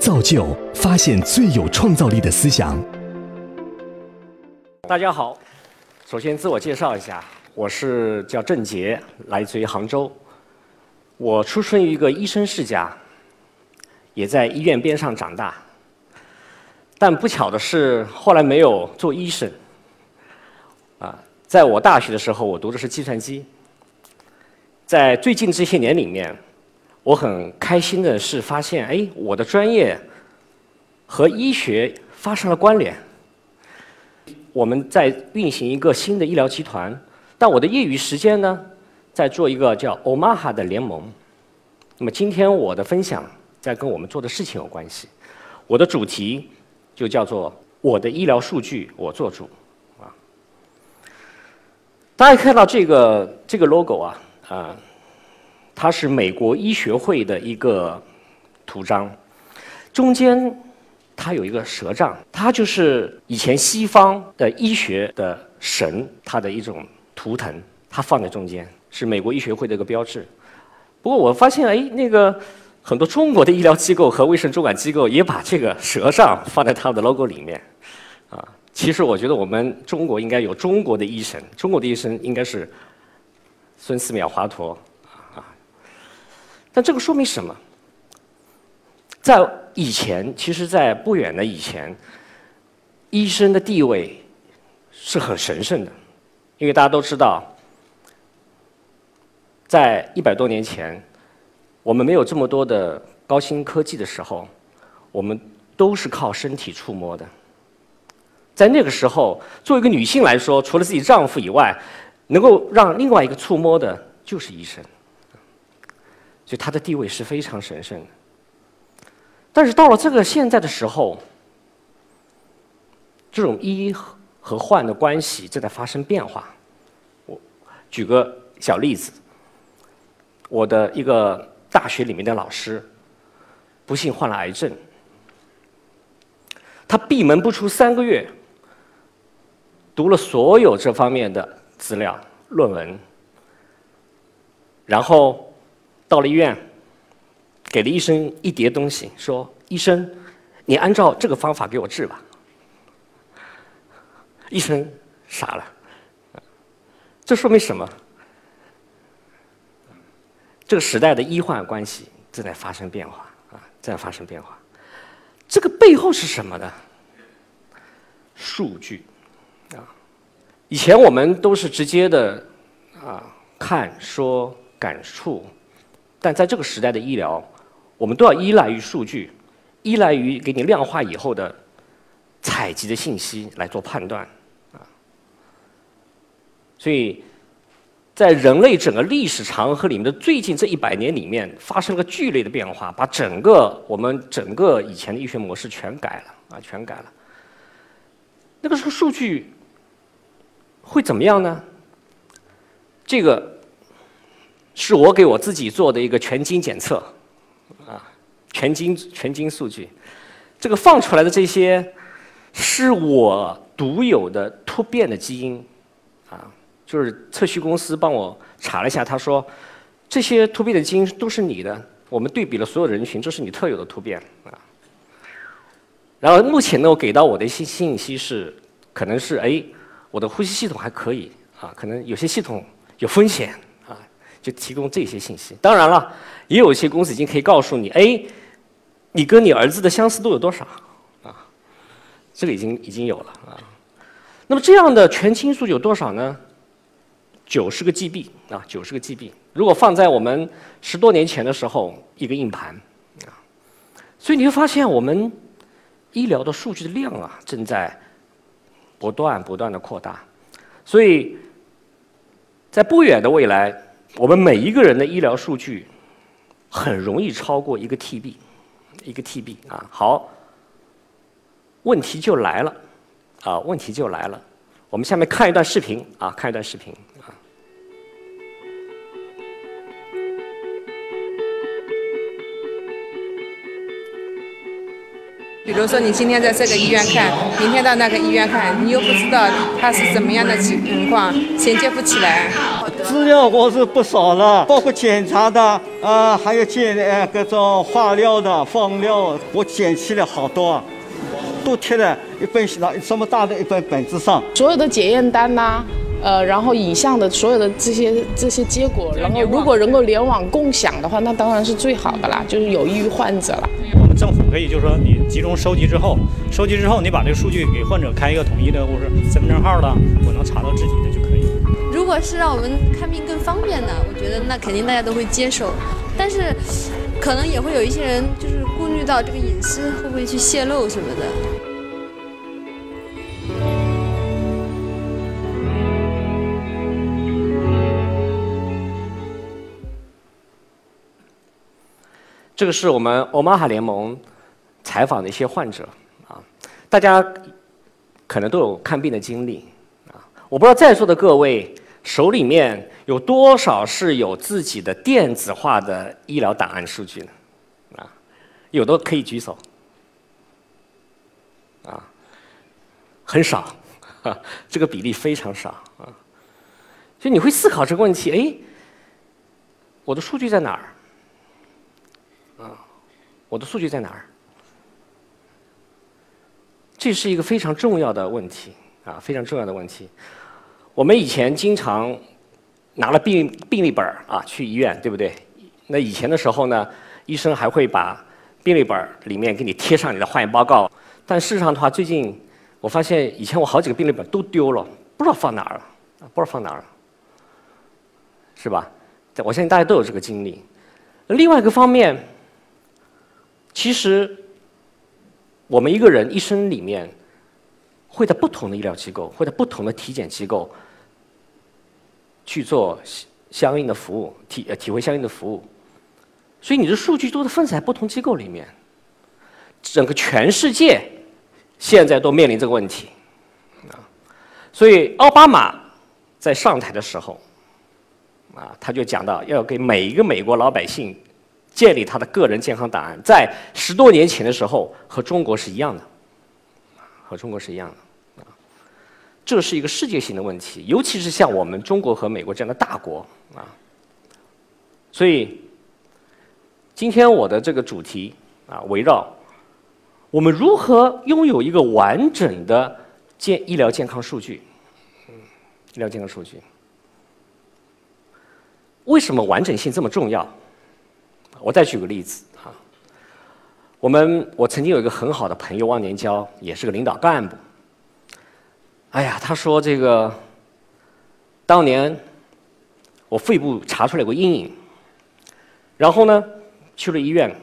造就发现最有创造力的思想。大家好，首先自我介绍一下，我是叫郑杰，来自于杭州。我出生于一个医生世家，也在医院边上长大。但不巧的是，后来没有做医生。啊，在我大学的时候，我读的是计算机。在最近这些年里面，我很开心的是发现，哎，我的专业和医学发生了关联。我们在运行一个新的医疗集团，但我的业余时间呢，在做一个叫 Omaha 的联盟。那么今天我的分享在跟我们做的事情有关系。我的主题就叫做“我的医疗数据我做主”。啊，大家看到这个这个 logo 啊，啊，它是美国医学会的一个图章，中间它有一个蛇杖，它就是以前西方的医学的神，它的一种图腾，它放在中间，是美国医学会的一个标志。不过我发现，哎，那个很多中国的医疗机构和卫生主管机构也把这个蛇杖放在他们的 logo 里面，啊。其实我觉得我们中国应该有中国的医生，中国的医生应该是孙思邈、华佗。但这个说明什么？在以前，其实，在不远的以前，医生的地位是很神圣的，因为大家都知道，在一百多年前，我们没有这么多的高新科技的时候，我们都是靠身体触摸的。在那个时候，作为一个女性来说，除了自己丈夫以外，能够让另外一个触摸的就是医生，所以她的地位是非常神圣的。但是到了这个现在的时候，这种医和患的关系正在发生变化。我举个小例子，我的一个大学里面的老师，不幸患了癌症，他闭门不出三个月。读了所有这方面的资料、论文，然后到了医院，给了医生一叠东西，说：“医生，你按照这个方法给我治吧。”医生傻了，这说明什么？这个时代的医患关系正在发生变化啊，正在发生变化。这个背后是什么呢？数据啊。以前我们都是直接的啊看说感触，但在这个时代的医疗，我们都要依赖于数据，依赖于给你量化以后的采集的信息来做判断啊。所以在人类整个历史长河里面的最近这一百年里面，发生了个剧烈的变化，把整个我们整个以前的医学模式全改了啊，全改了。那个时候数据。会怎么样呢？这个是我给我自己做的一个全基因检测，啊，全基因全基因数据，这个放出来的这些是我独有的突变的基因，啊，就是测序公司帮我查了一下，他说这些突变的基因都是你的，我们对比了所有人群，这是你特有的突变啊。然后目前呢，我给到我的一些信息是，可能是哎。我的呼吸系统还可以啊，可能有些系统有风险，就提供这些信息。当然了，也有一些公司已经可以告诉你，哎，你跟你儿子的相似度有多少啊？这个已经已经有了啊。那么这样的全倾诉有多少呢？九十个 GB 啊，九十个 GB。如果放在我们十多年前的时候，一个硬盘啊。所以你会发现，我们医疗的数据的量啊，正在。不断不断的扩大，所以在不远的未来，我们每一个人的医疗数据很容易超过一个 TB，一个 TB 啊。好，问题就来了，啊，问题就来了。我们下面看一段视频啊，看一段视频。比如说你今天在这个医院看，明天到那个医院看，你又不知道他是怎么样的情况，衔接不起来。资料我是不少了，包括检查的啊，还有检呃各种化疗的、放疗，我捡起了好多，都贴在一本上这么大的一本本子上。所有的检验单呐、呃，然后影像的所有的这些这些结果，然后如果能够联网共享的话，那当然是最好的啦，就是有益于患者了。政府可以就是说，你集中收集之后，收集之后，你把这个数据给患者开一个统一的，或者身份证号的，我能查到自己的就可以。如果是让我们看病更方便的，我觉得那肯定大家都会接受。但是，可能也会有一些人就是顾虑到这个隐私会不会去泄露什么的。这个是我们欧玛哈联盟采访的一些患者啊，大家可能都有看病的经历啊。我不知道在座的各位手里面有多少是有自己的电子化的医疗档案数据呢？啊，有的可以举手。啊，很少，这个比例非常少啊。所以你会思考这个问题：哎，我的数据在哪儿？我的数据在哪儿？这是一个非常重要的问题啊，非常重要的问题。我们以前经常拿了病病历本儿啊去医院，对不对？那以前的时候呢，医生还会把病历本儿里面给你贴上你的化验报告。但事实上的话，最近我发现以前我好几个病历本都丢了，不知道放哪儿了，不知道放哪儿了，是吧？我相信大家都有这个经历。另外一个方面。其实，我们一个人一生里面，会在不同的医疗机构，会在不同的体检机构去做相应的服务，体呃体会相应的服务。所以你的数据都是分散在不同机构里面。整个全世界现在都面临这个问题啊。所以奥巴马在上台的时候，啊，他就讲到要给每一个美国老百姓。建立他的个人健康档案，在十多年前的时候和中国是一样的，和中国是一样的，这是一个世界性的问题，尤其是像我们中国和美国这样的大国啊，所以今天我的这个主题啊，围绕我们如何拥有一个完整的健医疗健康数据，医疗健康数据，为什么完整性这么重要？我再举个例子啊，我们我曾经有一个很好的朋友忘年交，也是个领导干部。哎呀，他说这个当年我肺部查出来过阴影，然后呢去了医院，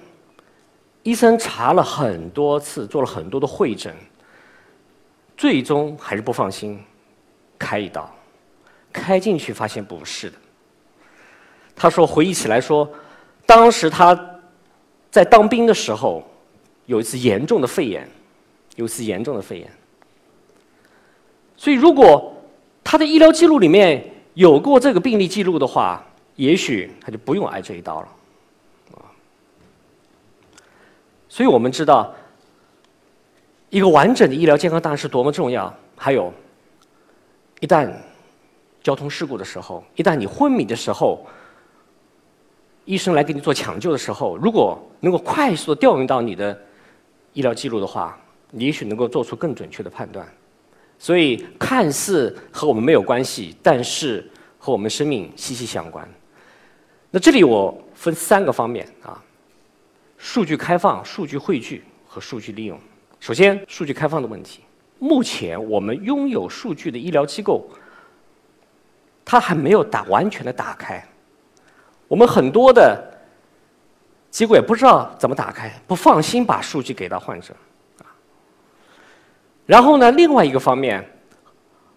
医生查了很多次，做了很多的会诊，最终还是不放心，开一刀，开进去发现不是的。他说回忆起来说。当时他在当兵的时候，有一次严重的肺炎，有一次严重的肺炎。所以，如果他的医疗记录里面有过这个病例记录的话，也许他就不用挨这一刀了。啊，所以我们知道，一个完整的医疗健康档案是多么重要。还有，一旦交通事故的时候，一旦你昏迷的时候。医生来给你做抢救的时候，如果能够快速的调用到你的医疗记录的话，你也许能够做出更准确的判断。所以，看似和我们没有关系，但是和我们生命息息相关。那这里我分三个方面啊：数据开放、数据汇聚和数据利用。首先，数据开放的问题。目前我们拥有数据的医疗机构，它还没有打完全的打开。我们很多的机构也不知道怎么打开，不放心把数据给到患者，啊。然后呢，另外一个方面，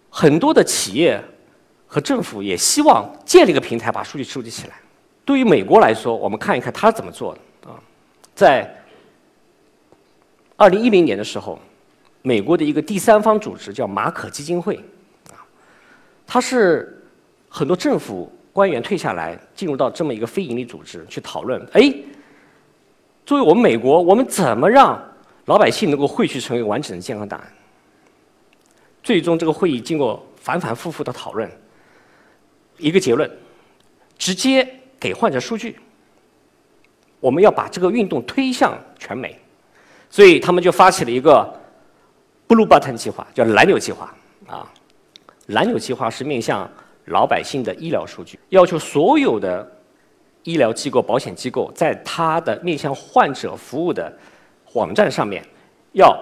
很多的企业和政府也希望建立一个平台，把数据收集起来。对于美国来说，我们看一看他怎么做的啊。在二零一零年的时候，美国的一个第三方组织叫马可基金会，啊，它是很多政府。官员退下来，进入到这么一个非营利组织去讨论。哎，作为我们美国，我们怎么让老百姓能够汇聚成为完整的健康档案。最终，这个会议经过反反复复的讨论，一个结论：直接给患者数据。我们要把这个运动推向全美，所以他们就发起了一个 “Blue Button” 计划，叫蓝纽计划啊。蓝纽计划是面向老百姓的医疗数据，要求所有的医疗机构、保险机构在它的面向患者服务的网站上面要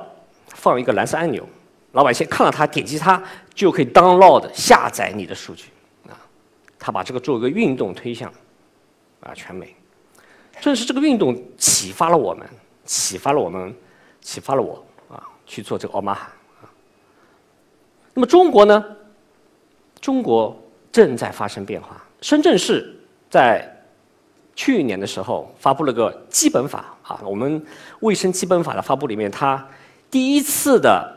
放一个蓝色按钮。老百姓看到它，点击它就可以 download 下载你的数据啊。他把这个做一个运动推向啊全美。正是这个运动启发了我们，启发了我们，启发了我啊去做这个奥马哈啊。那么中国呢？中国正在发生变化。深圳市在去年的时候发布了个基本法啊，我们卫生基本法的发布里面，它第一次的。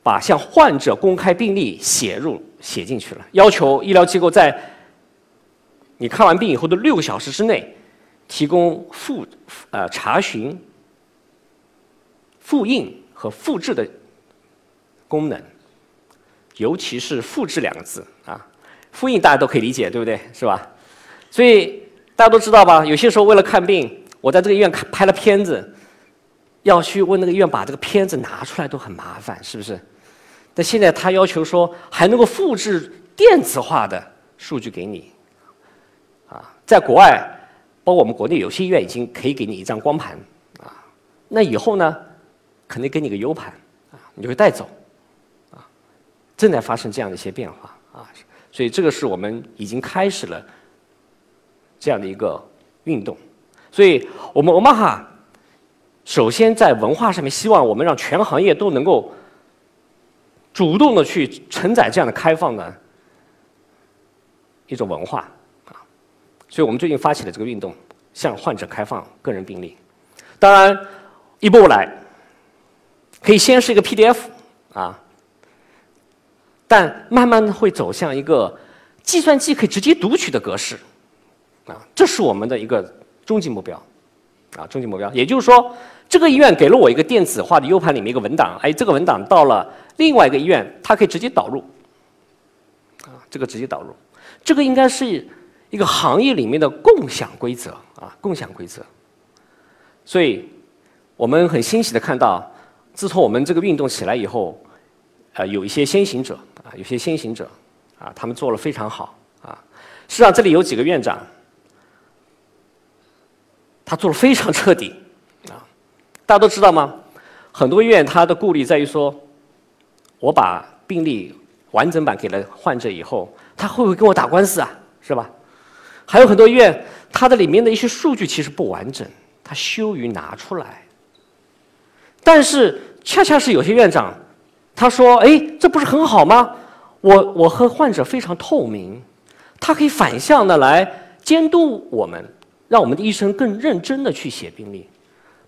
把向患者公开病例写入写进去了，要求医疗机构在你看完病以后的六个小时之内提供复呃查询、复印和复制的功能，尤其是复制两个字啊，复印大家都可以理解，对不对？是吧？所以大家都知道吧？有些时候为了看病，我在这个医院看拍了片子。要去问那个医院把这个片子拿出来都很麻烦，是不是？但现在他要求说还能够复制电子化的数据给你，啊，在国外，包括我们国内有些医院已经可以给你一张光盘，啊，那以后呢，肯定给你个 U 盘，啊，你就会带走，啊，正在发生这样的一些变化，啊，所以这个是我们已经开始了这样的一个运动，所以我们 Omaha。首先，在文化上面，希望我们让全行业都能够主动的去承载这样的开放的一种文化啊。所以我们最近发起了这个运动，向患者开放个人病例。当然，一步步来，可以先是一个 PDF 啊，但慢慢的会走向一个计算机可以直接读取的格式啊，这是我们的一个终极目标啊，终极目标。也就是说。这个医院给了我一个电子化的 U 盘里面一个文档，哎，这个文档到了另外一个医院，它可以直接导入，啊，这个直接导入，这个应该是一个行业里面的共享规则啊，共享规则。所以，我们很欣喜的看到，自从我们这个运动起来以后，呃，有一些先行者有些先行者啊，他们做了非常好啊。实际上，这里有几个院长，他做的非常彻底。啊大家都知道吗？很多医院他的顾虑在于说，我把病历完整版给了患者以后，他会不会跟我打官司啊？是吧？还有很多医院，它的里面的一些数据其实不完整，他羞于拿出来。但是恰恰是有些院长，他说：“哎，这不是很好吗？我我和患者非常透明，他可以反向的来监督我们，让我们的医生更认真的去写病历。”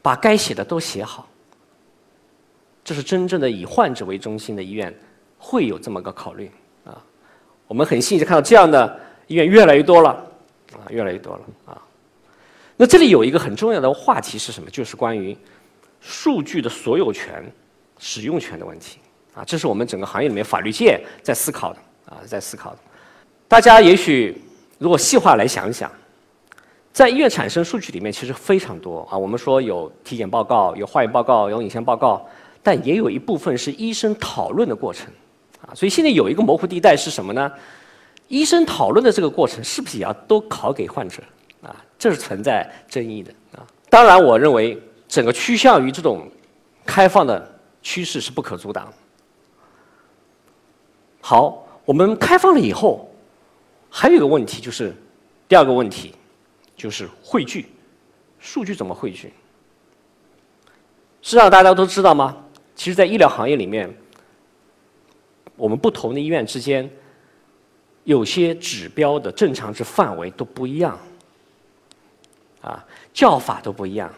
把该写的都写好，这是真正的以患者为中心的医院会有这么个考虑啊。我们很幸运看到这样的医院越来越多了啊，越来越多了啊。那这里有一个很重要的话题是什么？就是关于数据的所有权、使用权的问题啊。这是我们整个行业里面法律界在思考的啊，在思考的。大家也许如果细化来想一想。在医院产生数据里面其实非常多啊，我们说有体检报告、有化验报告、有影像报告，但也有一部分是医生讨论的过程，啊，所以现在有一个模糊地带是什么呢？医生讨论的这个过程是不是也要都考给患者？啊，这是存在争议的啊。当然，我认为整个趋向于这种开放的趋势是不可阻挡。好，我们开放了以后，还有一个问题就是第二个问题。就是汇聚，数据怎么汇聚？实际上大家都知道吗？其实，在医疗行业里面，我们不同的医院之间，有些指标的正常值范围都不一样，啊，叫法都不一样，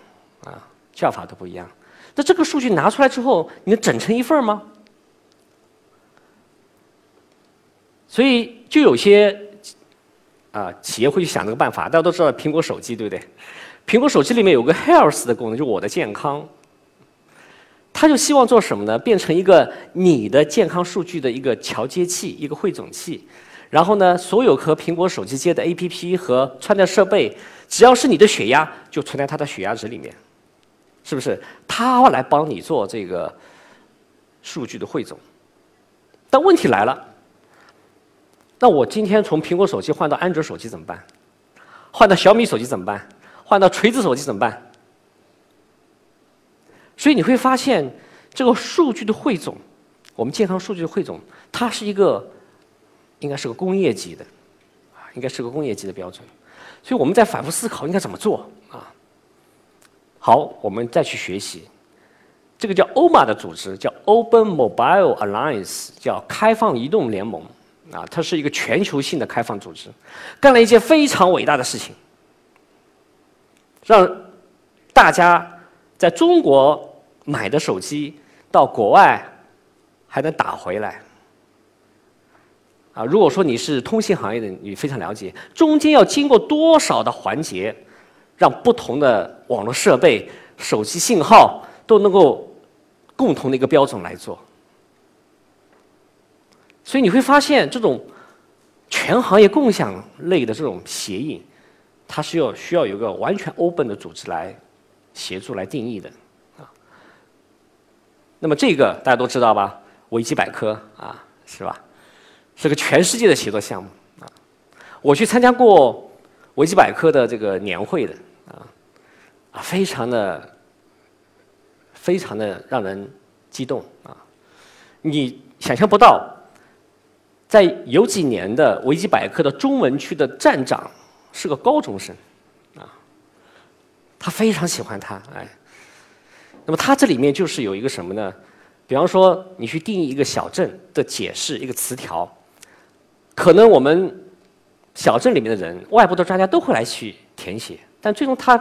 啊，叫法都不一样。那这个数据拿出来之后，你能整成一份吗？所以，就有些。啊，企业会去想这个办法。大家都知道苹果手机，对不对？苹果手机里面有个 Health 的功能，就是我的健康。他就希望做什么呢？变成一个你的健康数据的一个桥接器，一个汇总器。然后呢，所有和苹果手机接的 APP 和穿戴设备，只要是你的血压，就存在它的血压值里面，是不是？它来帮你做这个数据的汇总。但问题来了，那我今天从苹果手机换到安卓手机怎么办？换到小米手机怎么办？换到锤子手机怎么办？所以你会发现，这个数据的汇总，我们健康数据的汇总，它是一个。应该是个工业级的，啊，应该是个工业级的标准，所以我们在反复思考应该怎么做啊。好，我们再去学习，这个叫 OMA 的组织叫 Open Mobile Alliance，叫开放移动联盟，啊，它是一个全球性的开放组织，干了一件非常伟大的事情，让大家在中国买的手机到国外还能打回来。啊，如果说你是通信行业的，你非常了解，中间要经过多少的环节，让不同的网络设备、手机信号都能够共同的一个标准来做。所以你会发现，这种全行业共享类的这种协议，它是要需要有个完全 open 的组织来协助来定义的啊。那么这个大家都知道吧？维基百科啊，是吧？是个全世界的协作项目啊！我去参加过维基百科的这个年会的啊啊，非常的非常的让人激动啊！你想象不到，在有几年的维基百科的中文区的站长是个高中生啊，他非常喜欢他哎。那么他这里面就是有一个什么呢？比方说，你去定义一个小镇的解释一个词条。可能我们小镇里面的人，外部的专家都会来去填写，但最终他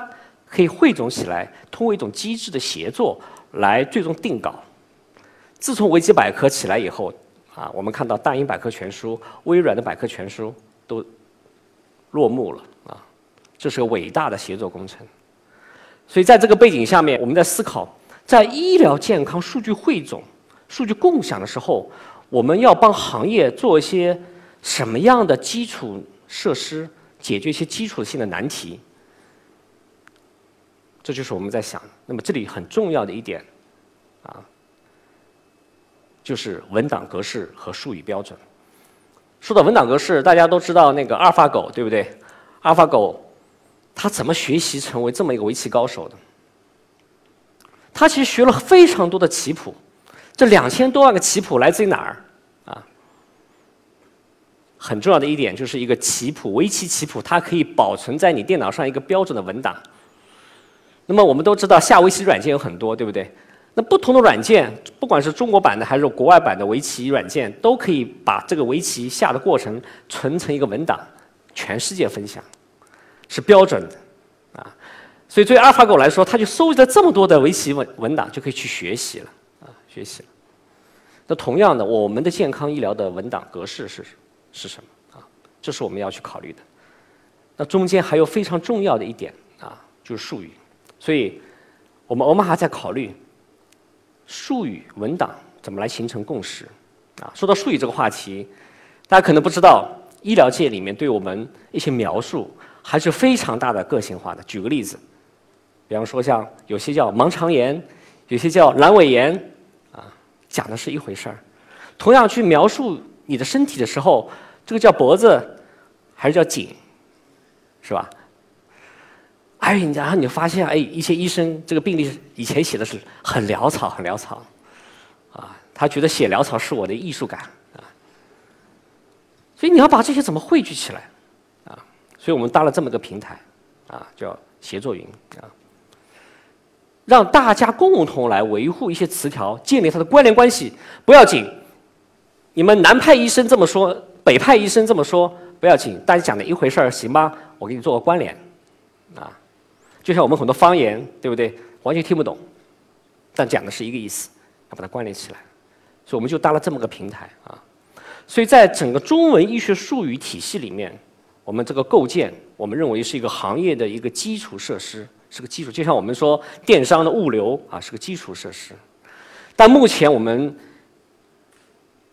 可以汇总起来，通过一种机制的协作来最终定稿。自从维基百科起来以后，啊，我们看到大英百科全书、微软的百科全书都落幕了啊，这是个伟大的协作工程。所以在这个背景下面，我们在思考，在医疗健康数据汇总、数据共享的时候，我们要帮行业做一些。什么样的基础设施解决一些基础性的难题？这就是我们在想。那么这里很重要的一点，啊，就是文档格式和术语标准。说到文档格式，大家都知道那个阿尔法狗，对不对？阿尔法狗它怎么学习成为这么一个围棋高手的？它其实学了非常多的棋谱，这两千多万个棋谱来自于哪儿？啊很重要的一点就是一个棋谱，围棋棋谱，它可以保存在你电脑上一个标准的文档。那么我们都知道下围棋软件有很多，对不对？那不同的软件，不管是中国版的还是国外版的围棋软件，都可以把这个围棋下的过程存成一个文档，全世界分享，是标准的啊。所以对阿尔法狗来说，它就收集了这么多的围棋文文档，就可以去学习了啊，学习了。那同样的，我们的健康医疗的文档格式是？是什么啊？这是我们要去考虑的。那中间还有非常重要的一点啊，就是术语。所以，我们欧玛还在考虑术语文档怎么来形成共识啊。说到术语这个话题，大家可能不知道，医疗界里面对我们一些描述还是非常大的个性化的。举个例子，比方说像有些叫盲肠炎，有些叫阑尾炎，啊，讲的是一回事儿。同样去描述。你的身体的时候，这个叫脖子还是叫颈，是吧？哎，然后你发现，哎，一些医生这个病历以前写的是很潦草，很潦草，啊，他觉得写潦草是我的艺术感啊。所以你要把这些怎么汇聚起来啊？所以我们搭了这么个平台啊，叫协作云啊，让大家共同来维护一些词条，建立它的关联关系，不要紧。你们南派医生这么说，北派医生这么说不要紧，大家讲的一回事儿，行吗？我给你做个关联，就像我们很多方言，对不对？完全听不懂，但讲的是一个意思，要把它关联起来，所以我们就搭了这么个平台啊。所以在整个中文医学术语体系里面，我们这个构建，我们认为是一个行业的一个基础设施，是个基础，就像我们说电商的物流啊，是个基础设施。但目前我们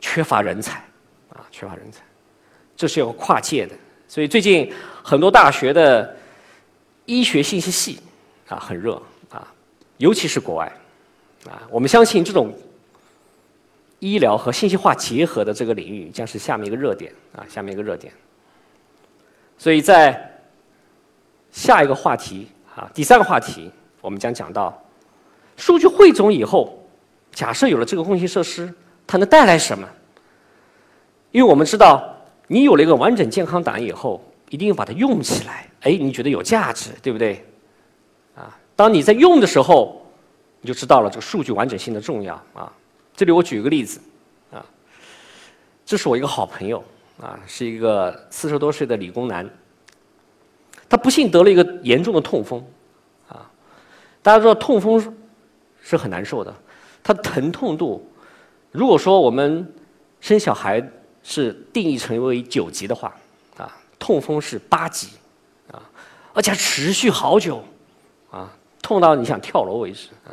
缺乏人才，啊，缺乏人才，这是要跨界的。所以最近很多大学的医学信息系啊很热啊，尤其是国外啊，我们相信这种医疗和信息化结合的这个领域将是下面一个热点啊，下面一个热点。所以在下一个话题啊，第三个话题，我们将讲到数据汇总以后，假设有了这个共性设施，它能带来什么？因为我们知道，你有了一个完整健康档案以后，一定要把它用起来。哎，你觉得有价值，对不对？啊，当你在用的时候，你就知道了这个数据完整性的重要啊。这里我举个例子啊，这是我一个好朋友啊，是一个四十多岁的理工男。他不幸得了一个严重的痛风，啊，大家知道痛风是很难受的，它的疼痛度，如果说我们生小孩是定义成为九级的话，啊，痛风是八级，而且持续好久，啊，痛到你想跳楼为止，啊，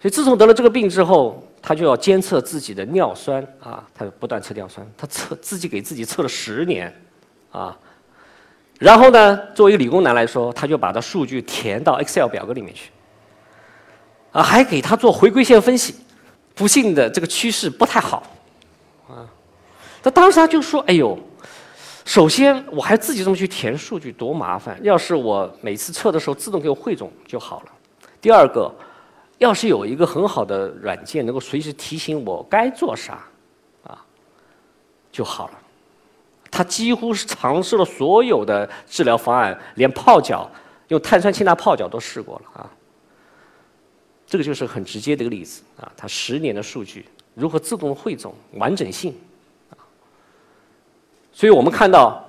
所以自从得了这个病之后，他就要监测自己的尿酸，啊，他就不断测尿酸，他测自己给自己测了十年，啊。然后呢，作为一个理工男来说，他就把这数据填到 Excel 表格里面去，啊，还给他做回归线分析。不幸的，这个趋势不太好，啊，他当时他就说：“哎呦，首先我还自己这么去填数据多麻烦，要是我每次测的时候自动给我汇总就好了。第二个，要是有一个很好的软件能够随时提醒我该做啥，啊，就好了。”他几乎是尝试了所有的治疗方案，连泡脚用碳酸氢钠泡脚都试过了啊。这个就是很直接的一个例子啊。他十年的数据如何自动汇总完整性？所以我们看到，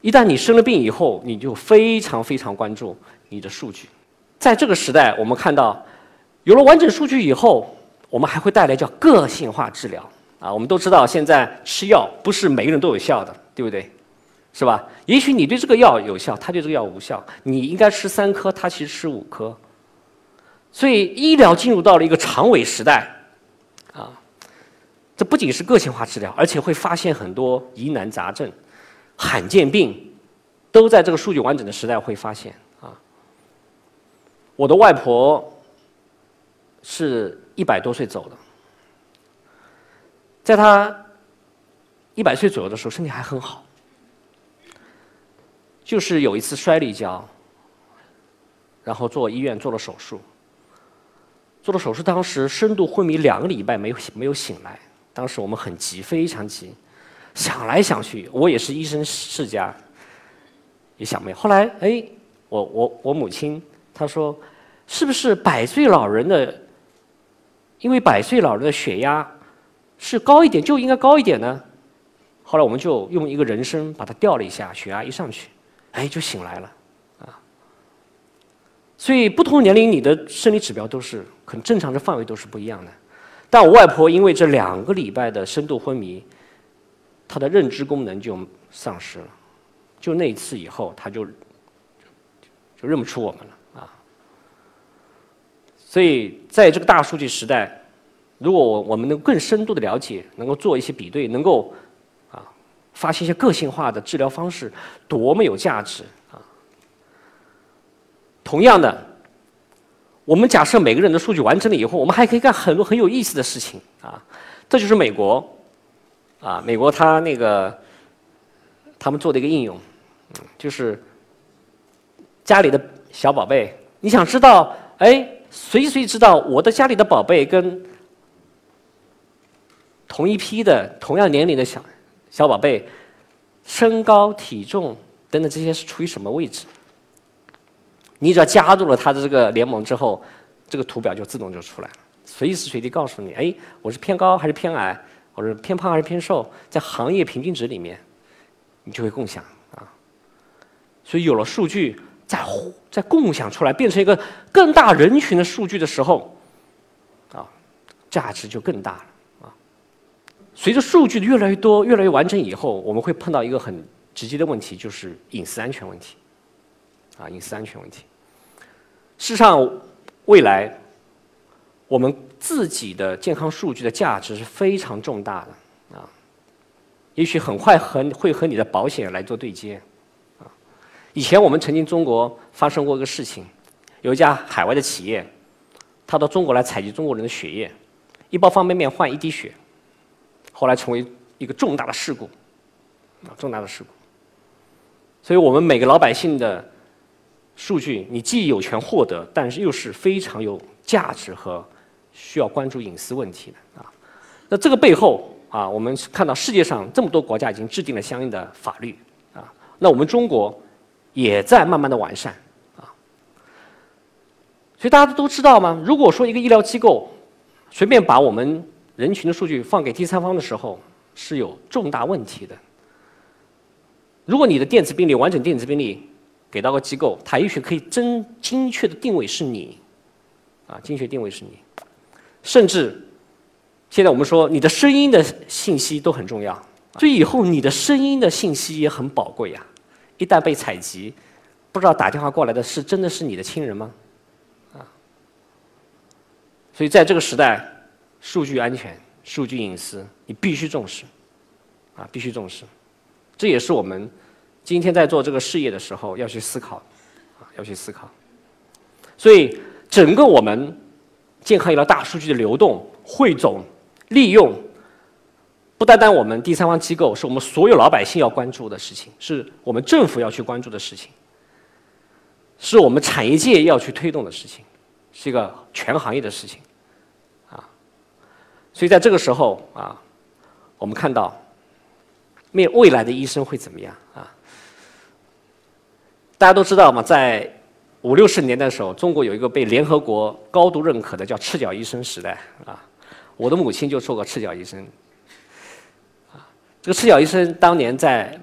一旦你生了病以后，你就非常非常关注你的数据。在这个时代，我们看到有了完整数据以后，我们还会带来叫个性化治疗啊。我们都知道，现在吃药不是每个人都有效的。对不对？是吧？也许你对这个药有效，他对这个药无效。你应该吃三颗，他其实吃五颗。所以医疗进入到了一个长尾时代，这不仅是个性化治疗，而且会发现很多疑难杂症、罕见病，都在这个数据完整的时代会发现啊。我的外婆是一百多岁走的，在她。一百岁左右的时候，身体还很好，就是有一次摔了一跤，然后做医院做了手术，做了手术，当时深度昏迷两个礼拜没有没有醒来，当时我们很急，非常急，想来想去，我也是医生世家，也想没有。后来，哎，我我我母亲她说，是不是百岁老人的，因为百岁老人的血压是高一点，就应该高一点呢？后来我们就用一个人参把它吊了一下，血压一上去，哎，就醒来了，啊。所以不同年龄你的生理指标都是可能正常的范围都是不一样的。但我外婆因为这两个礼拜的深度昏迷，她的认知功能就丧失了，就那一次以后，她就就认不出我们了啊。所以在这个大数据时代，如果我我们能更深度的了解，能够做一些比对，能够啊。发现一些个性化的治疗方式，多么有价值啊！同样的，我们假设每个人的数据完成了以后，我们还可以干很多很有意思的事情啊！这就是美国啊，美国他那个他们做的一个应用，就是家里的小宝贝，你想知道，哎，谁谁知道我的家里的宝贝跟同一批的同样年龄的小。小宝贝，身高、体重等等这些是处于什么位置？你只要加入了他的这个联盟之后，这个图表就自动就出来了，随时随地告诉你：哎，我是偏高还是偏矮，或者偏胖还是偏瘦，在行业平均值里面，你就会共享啊。所以有了数据，在在共享出来，变成一个更大人群的数据的时候，啊，价值就更大了啊。随着数据的越来越多、越来越完整以后，我们会碰到一个很直接的问题，就是隐私安全问题。啊，隐私安全问题。事实上，未来我们自己的健康数据的价值是非常重大的啊，也许很快和会和你的保险来做对接啊。以前我们曾经中国发生过一个事情，有一家海外的企业，他到中国来采集中国人的血液，一包方便面换一滴血，后来成为一个重大的事故啊，重大的事故。所以我们每个老百姓的。数据你既有权获得，但是又是非常有价值和需要关注隐私问题的啊。那这个背后啊，我们看到世界上这么多国家已经制定了相应的法律啊。那我们中国也在慢慢的完善啊。所以大家都知道吗？如果说一个医疗机构随便把我们人群的数据放给第三方的时候，是有重大问题的。如果你的电子病历完整电子病历。给到个机构，它也许可以真精确的定位是你，啊，精确定位是你，甚至现在我们说你的声音的信息都很重要，所以以后你的声音的信息也很宝贵呀。一旦被采集，不知道打电话过来的是真的是你的亲人吗？啊，所以在这个时代，数据安全、数据隐私，你必须重视，啊，必须重视，这也是我们。今天在做这个事业的时候，要去思考，啊，要去思考。所以，整个我们健康医疗大数据的流动、汇总、利用，不单单我们第三方机构，是我们所有老百姓要关注的事情，是我们政府要去关注的事情，是我们产业界要去推动的事情，是一个全行业的事情，啊。所以在这个时候啊，我们看到，未未来的医生会怎么样啊？大家都知道嘛，在五六十年代的时候，中国有一个被联合国高度认可的叫“赤脚医生”时代啊。我的母亲就做过赤脚医生。啊，这个赤脚医生当年在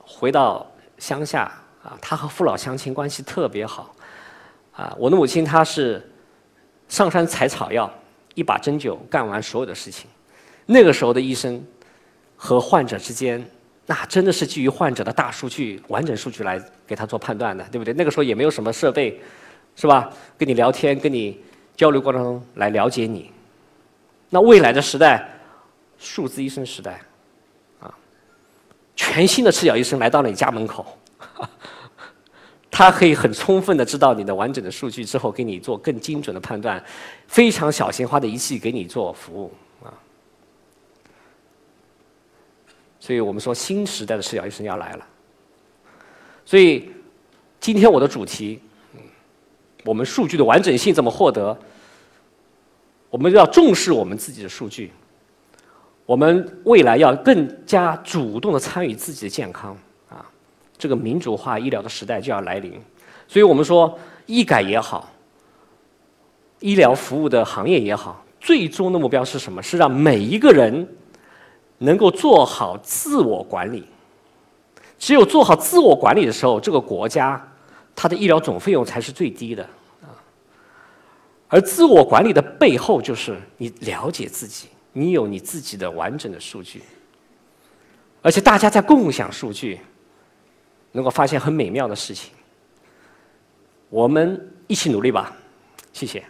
回到乡下啊，他和父老乡亲关系特别好。啊，我的母亲她是上山采草药，一把针灸干完所有的事情。那个时候的医生和患者之间。那真的是基于患者的大数据、完整数据来给他做判断的，对不对？那个时候也没有什么设备，是吧？跟你聊天、跟你交流过程中来了解你。那未来的时代，数字医生时代，啊，全新的赤脚医生来到了你家门口，他可以很充分的知道你的完整的数据之后，给你做更精准的判断，非常小型化的仪器给你做服务。所以我们说，新时代的视角医生要来了。所以今天我的主题，我们数据的完整性怎么获得？我们要重视我们自己的数据。我们未来要更加主动的参与自己的健康啊！这个民主化医疗的时代就要来临。所以我们说，医改也好，医疗服务的行业也好，最终的目标是什么？是让每一个人。能够做好自我管理，只有做好自我管理的时候，这个国家它的医疗总费用才是最低的啊。而自我管理的背后，就是你了解自己，你有你自己的完整的数据，而且大家在共享数据，能够发现很美妙的事情。我们一起努力吧，谢谢。